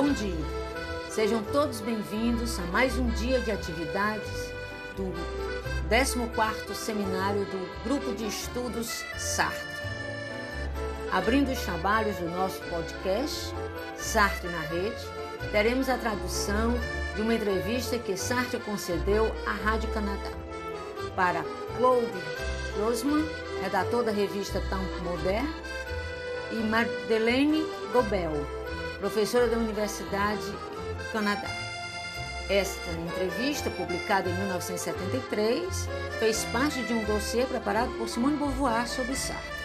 Bom dia! Sejam todos bem-vindos a mais um dia de atividades do 14º Seminário do Grupo de Estudos Sartre. Abrindo os trabalhos do nosso podcast Sartre na Rede, teremos a tradução de uma entrevista que Sartre concedeu à Rádio Canadá para Claude Grossman, redator da revista Tempo Moderne, e Madeleine Gobel, professora da Universidade Canadá. Esta entrevista, publicada em 1973, fez parte de um dossiê preparado por Simone Beauvoir sobre Sartre.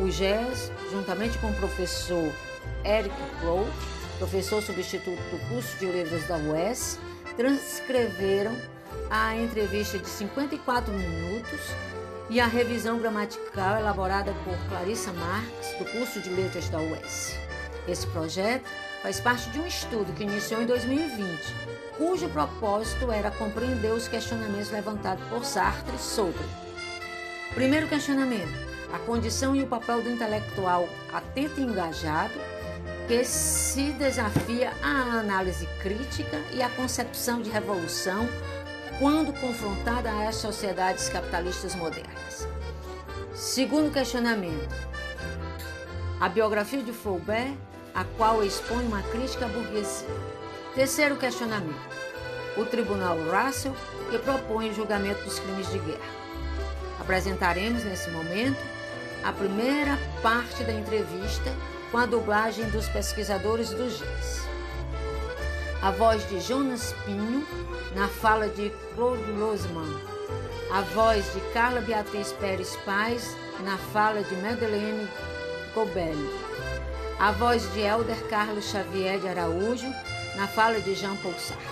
O GES, juntamente com o professor Eric Crow, professor substituto do curso de letras da UES, transcreveram a entrevista de 54 minutos e a revisão gramatical elaborada por Clarissa Marques, do curso de letras da UES. Esse projeto faz parte de um estudo que iniciou em 2020, cujo propósito era compreender os questionamentos levantados por Sartre sobre Primeiro questionamento: a condição e o papel do intelectual atento e engajado que se desafia à análise crítica e à concepção de revolução quando confrontada às sociedades capitalistas modernas. Segundo questionamento, a biografia de Flaubert, a qual expõe uma crítica à burguesia. Terceiro questionamento, o Tribunal Russell, que propõe o julgamento dos crimes de guerra. Apresentaremos nesse momento a primeira parte da entrevista com a dublagem dos pesquisadores do GIS. A voz de Jonas Pinho na fala de Claude Losman. A voz de Carla Beatriz Pérez Paz na fala de Madeleine Gobelli. A voz de Elder Carlos Xavier de Araújo na fala de Jean Paul Sartre.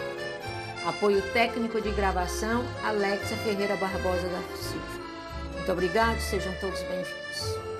Apoio técnico de gravação Alexa Ferreira Barbosa da Silva. Muito obrigado, sejam todos bem-vindos.